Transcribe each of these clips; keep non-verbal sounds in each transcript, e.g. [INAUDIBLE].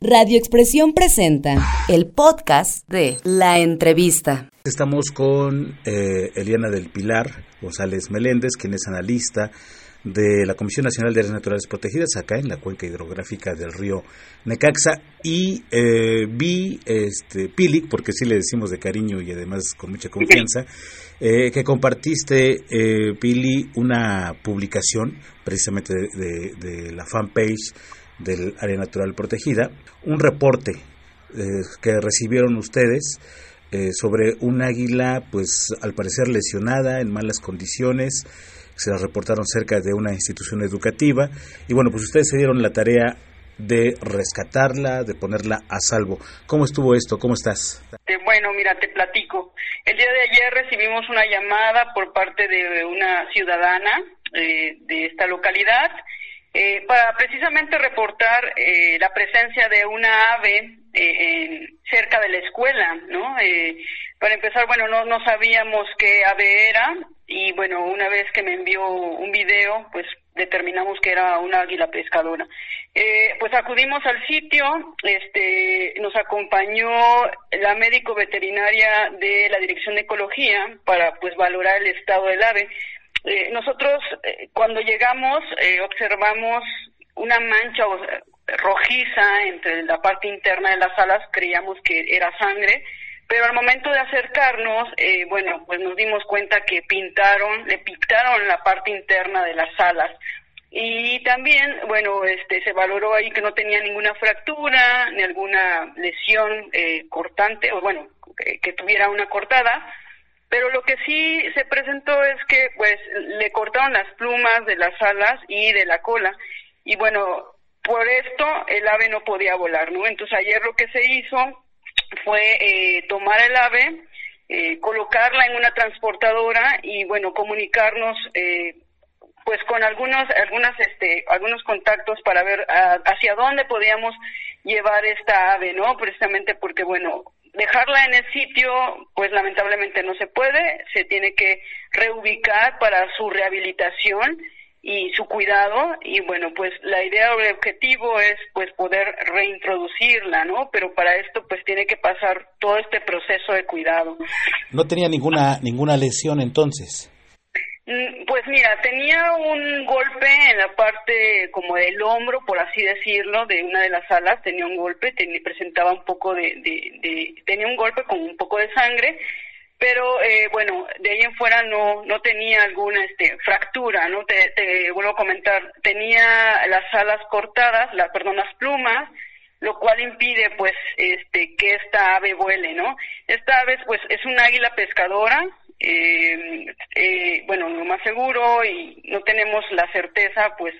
Radio Expresión presenta el podcast de La Entrevista. Estamos con eh, Eliana del Pilar González Meléndez, quien es analista de la Comisión Nacional de Áreas Naturales Protegidas acá en la cuenca hidrográfica del río Necaxa y eh, vi este Pili, porque sí le decimos de cariño y además con mucha confianza, eh, que compartiste eh, Pili una publicación precisamente de, de, la fanpage del área natural protegida, un reporte que recibieron ustedes sobre un águila, pues al parecer lesionada, en malas condiciones, se las reportaron cerca de una institución educativa y bueno, pues ustedes se dieron la tarea de rescatarla, de ponerla a salvo. ¿Cómo estuvo esto? ¿Cómo estás? Bueno, mira, te platico. El día de ayer recibimos una llamada por parte de una ciudadana eh, de esta localidad eh, para precisamente reportar eh, la presencia de una ave cerca de la escuela, ¿no? para empezar, bueno, no, no sabíamos qué ave era, y bueno, una vez que me envió un video, pues determinamos que era una águila pescadora. Eh, pues acudimos al sitio, este, nos acompañó la médico veterinaria de la Dirección de Ecología para pues valorar el estado del ave. Eh, nosotros eh, cuando llegamos observamos una mancha rojiza entre la parte interna de las alas, creíamos que era sangre, pero al momento de acercarnos, eh, bueno, pues nos dimos cuenta que pintaron, le pintaron la parte interna de las alas. Y también, bueno, este, se valoró ahí que no tenía ninguna fractura, ni alguna lesión eh, cortante, o bueno, que tuviera una cortada. Pero lo que sí se presentó es que, pues, le cortaron las plumas de las alas y de la cola. Y bueno, por esto el ave no podía volar, ¿no? Entonces ayer lo que se hizo fue eh, tomar el ave, eh, colocarla en una transportadora y bueno comunicarnos eh, pues con algunos algunas este algunos contactos para ver hacia dónde podíamos llevar esta ave no precisamente porque bueno dejarla en el sitio pues lamentablemente no se puede. Se tiene que reubicar para su rehabilitación y su cuidado. Y bueno pues la idea o el objetivo es pues poder reintroducirla no pero para esto pues tiene que pasar todo este proceso de cuidado. No tenía ninguna ninguna lesión entonces pues mira tenía un golpe en la parte como del hombro por así decirlo de una de las alas tenía un golpe presentaba un poco de, de tenía un golpe con un poco de sangre pero eh, bueno, de ahí en fuera no no tenía alguna este fractura, ¿no? Te, te vuelvo a comentar, tenía las alas cortadas, la, perdón, las plumas, lo cual impide pues este que esta ave vuele, ¿no? Esta ave pues es un águila pescadora, eh, eh, bueno, lo más seguro y no tenemos la certeza pues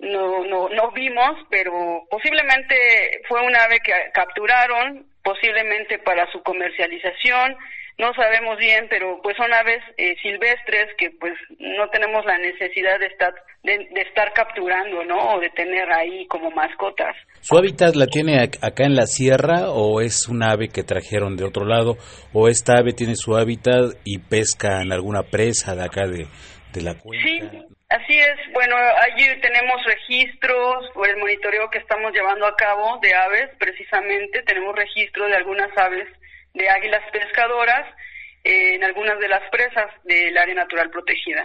no, no, no vimos, pero posiblemente fue un ave que capturaron, posiblemente para su comercialización, no sabemos bien, pero pues son aves eh, silvestres que pues no tenemos la necesidad de estar de, estar capturando, ¿no? O de tener ahí como mascotas. ¿Su hábitat la tiene acá en la sierra o es un ave que trajeron de otro lado o esta ave tiene su hábitat y pesca en alguna presa de acá de, de la cuenca? Sí, así es. Bueno, allí tenemos registros por el monitoreo que estamos llevando a cabo de aves, precisamente tenemos registro de algunas aves de águilas pescadoras en algunas de las presas del área natural protegida.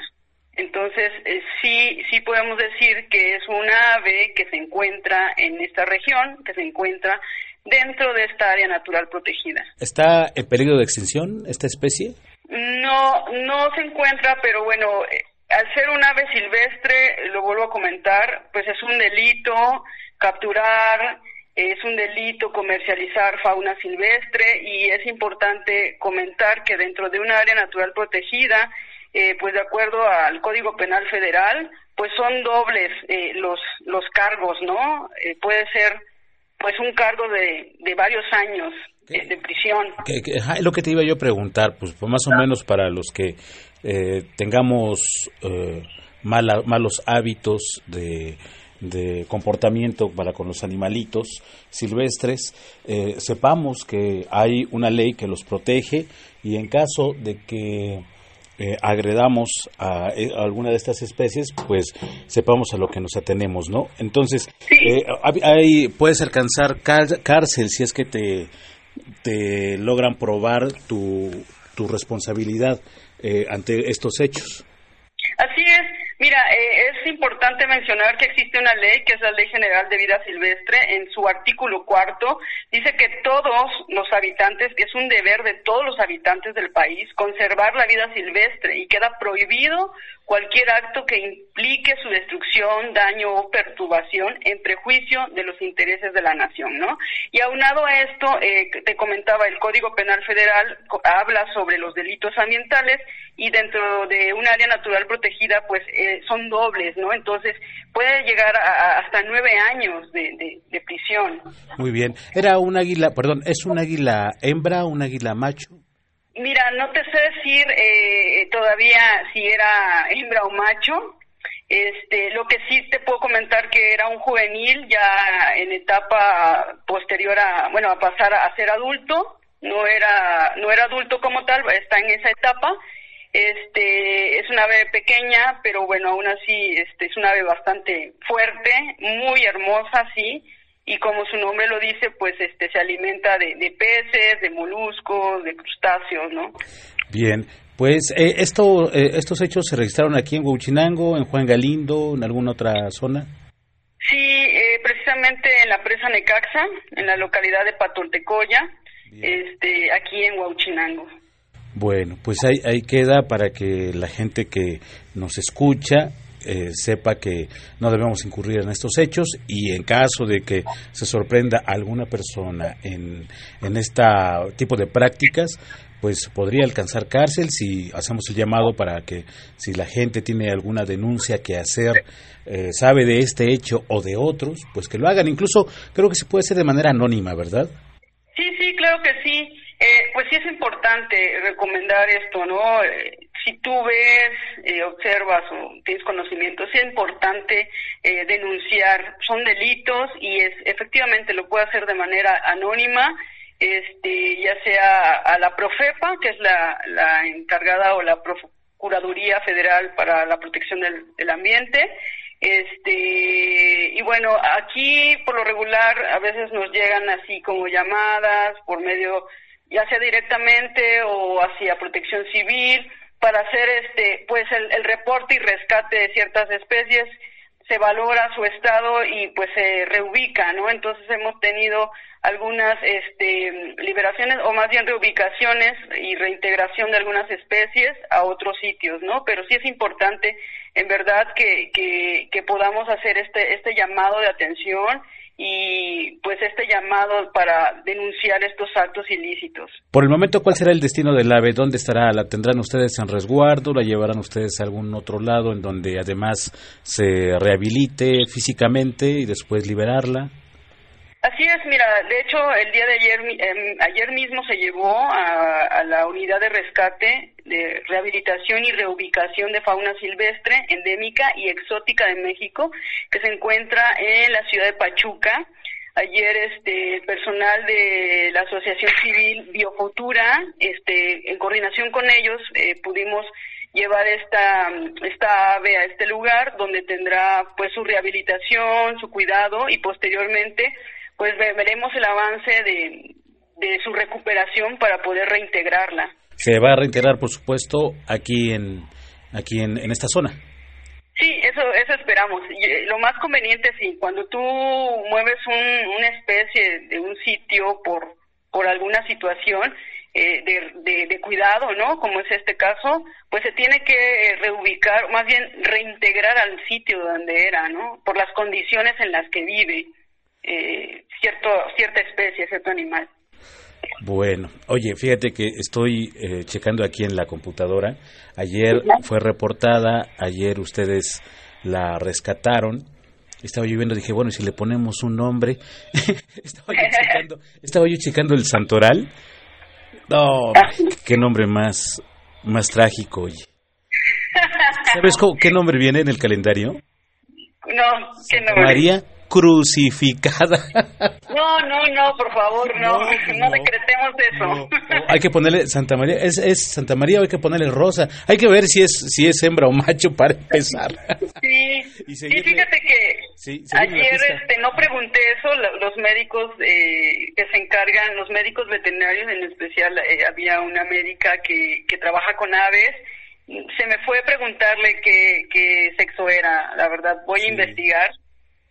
Entonces, eh, sí, sí podemos decir que es una ave que se encuentra en esta región, que se encuentra dentro de esta área natural protegida. ¿Está en peligro de extinción esta especie? No, no se encuentra, pero bueno, eh, al ser un ave silvestre, lo vuelvo a comentar, pues es un delito capturar, es un delito comercializar fauna silvestre y es importante comentar que dentro de un área natural protegida, eh, pues de acuerdo al Código Penal Federal, pues son dobles eh, los los cargos, ¿no? Eh, puede ser pues un cargo de, de varios años de prisión. Es lo que te iba yo a preguntar, pues, pues más o menos para los que tengamos malos hábitos de de comportamiento para con los animalitos silvestres, eh, sepamos que hay una ley que los protege y en caso de que eh, agredamos a, alguna de estas especies, pues sepamos a lo que nos atenemos, ¿no? Entonces, hay, puedes alcanzar cárcel si es que te, te logran probar tu, tu responsabilidad ante estos hechos. Mira, eh, es importante mencionar que existe una ley, que es la Ley General de Vida Silvestre, en su artículo cuarto, dice que todos los habitantes, es un deber de todos los habitantes del país, conservar la vida silvestre y queda prohibido cualquier acto que implique su destrucción, daño o perturbación en prejuicio de los intereses de la nación, ¿no? Y aunado a esto, eh, te comentaba, el Código Penal Federal habla sobre los delitos ambientales y dentro de un área natural protegida, pues eh, son dobles, ¿no? Entonces puede llegar a, hasta nueve años de, de, prisión. Muy bien. Era un águila, perdón, ¿es un águila hembra un águila macho? Mira, no te sé decir eh, todavía si era hembra o macho. Este, lo que sí te puedo comentar que era un juvenil ya en etapa posterior a, bueno, a pasar a ser adulto. No era, no era adulto como tal, está en esa etapa. Este, es una ave pequeña, pero bueno, aún así, este, es una ave bastante fuerte, muy hermosa, sí y como su nombre lo dice, pues este se alimenta de, peces, de moluscos, de crustáceos, ¿no? Bien, pues eh, esto, eh, estos hechos se registraron aquí en Huachinango, en Juan Galindo, en alguna otra zona. Sí, eh, precisamente en la presa Necaxa, en la localidad de Patoltecoya, este, aquí en Huachinango. Bueno, pues ahí, ahí queda para que la gente que nos escucha eh, sepa que no debemos incurrir en estos hechos y en caso de que se sorprenda alguna persona en, en este tipo de prácticas, pues podría alcanzar cárcel si hacemos el llamado para que si la gente tiene alguna denuncia que hacer, eh, sabe de este hecho o de otros, pues que lo hagan. Incluso creo que se puede hacer de manera anónima, ¿verdad? Sí, sí, claro que sí. Eh, pues sí es importante recomendar esto, ¿no? si tú ves, eh, observas o tienes conocimiento, es importante eh, denunciar. Son delitos y es efectivamente lo puede hacer de manera anónima, este, ya sea a la Profepa, que es la, la encargada o la Procuraduría Federal para la Protección del, del Ambiente, este y bueno aquí por lo regular a veces nos llegan así como llamadas por medio ya sea directamente o hacia protección civil para hacer este pues el, reporte y rescate de ciertas especies se valora su estado y pues se reubica no entonces hemos tenido algunas este liberaciones o más bien reubicaciones y reintegración de algunas especies a otros sitios no pero sí es importante en verdad que, que, que podamos hacer este este llamado de atención y pues este llamado para denunciar estos actos ilícitos. Por el momento, ¿cuál será el destino del ave? ¿Dónde estará? ¿La tendrán ustedes en resguardo? ¿La llevarán ustedes a algún otro lado en donde además se rehabilite físicamente y después liberarla? Así es, mira, de hecho el día de ayer, em, ayer mismo se llevó a, la unidad de rescate, de rehabilitación y reubicación de fauna silvestre, endémica y exótica de México, que se encuentra en la ciudad de Pachuca. Ayer este personal de la Asociación Civil Biofutura, este, en coordinación con ellos, eh, pudimos llevar esta, esta ave a este lugar donde tendrá pues su rehabilitación, su cuidado y posteriormente pues veremos el avance de, de su recuperación para poder reintegrarla. Se va a reintegrar, por supuesto, aquí en aquí en, esta zona. Sí, eso eso esperamos. Eh, lo más conveniente sí, cuando tú mueves un, una especie de un sitio por por alguna situación eh, de, de, cuidado, ¿no? Como es este caso, pues se tiene que reubicar, más bien reintegrar al sitio donde era, ¿no? Por las condiciones en las que vive eh, cierto, cierta especie, cierto animal. Bueno, oye, fíjate que estoy eh, checando aquí en la computadora. Ayer fue reportada, ayer ustedes la rescataron. Estaba yo viendo, dije, bueno, si le ponemos un nombre. [LAUGHS] estaba, yo checando, [LAUGHS] estaba yo checando el santoral. No, qué nombre más, más trágico, oye. ¿Sabes qué nombre viene en el calendario? [LAUGHS] No, ¿qué nombre? María crucificada. No, no, no, por favor, no, no, decretemos eso. hay que ponerle Santa María, ¿Es, es Santa María o hay que ponerle rosa. Hay que ver si es si es hembra o macho para empezar. Sí, [LAUGHS] y, fíjate que ayer este, no pregunté eso, los médicos eh, que se encargan, los médicos veterinarios en especial, eh, había una médica que, que trabaja con aves se me fue preguntarle qué, qué sexo era, la verdad, voy a investigar,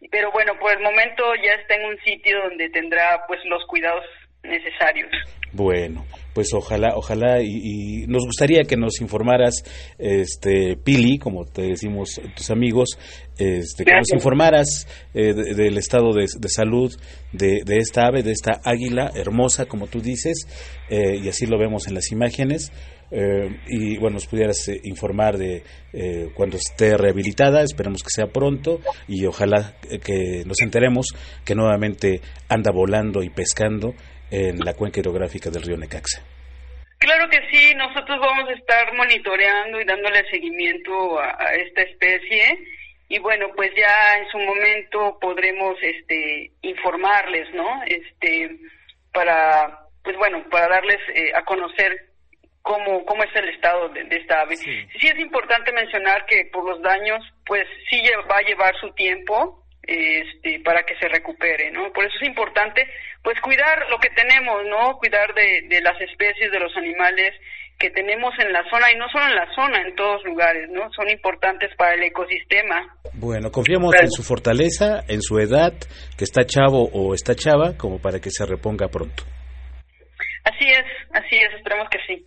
pero bueno, por el momento ya está en un sitio donde tendrá pues los cuidados necesarios. Bueno, pues ojalá, ojalá y, nos gustaría que nos informaras, este Pili, como te decimos tus amigos, este, que nos informaras eh, del estado de, salud de, de, esta ave, de esta águila hermosa, como tú dices, eh, y así lo vemos en las imágenes. Eh, y bueno, nos pudieras eh, informar de eh, cuando esté rehabilitada, esperemos que sea pronto y ojalá que nos enteremos que nuevamente anda volando y pescando en la cuenca hidrográfica del río Necaxa. Claro que sí, nosotros vamos a estar monitoreando y dándole seguimiento a, a esta especie y bueno, pues ya en su momento podremos este informarles, ¿no? Este para pues bueno, para darles a conocer cómo, cómo es el estado de, esta ave. Sí. es importante mencionar que por los daños, pues sí va a llevar su tiempo este, para que se recupere, ¿no? Por eso es importante, pues cuidar lo que tenemos, ¿no? Cuidar de, de las especies, de los animales que tenemos en la zona y no solo en la zona, en todos lugares, ¿no? Son importantes para el ecosistema. Bueno, confiamos en su fortaleza, en su edad, que está chavo o está chava, como para que se reponga pronto. Así es, así es, esperemos que sí.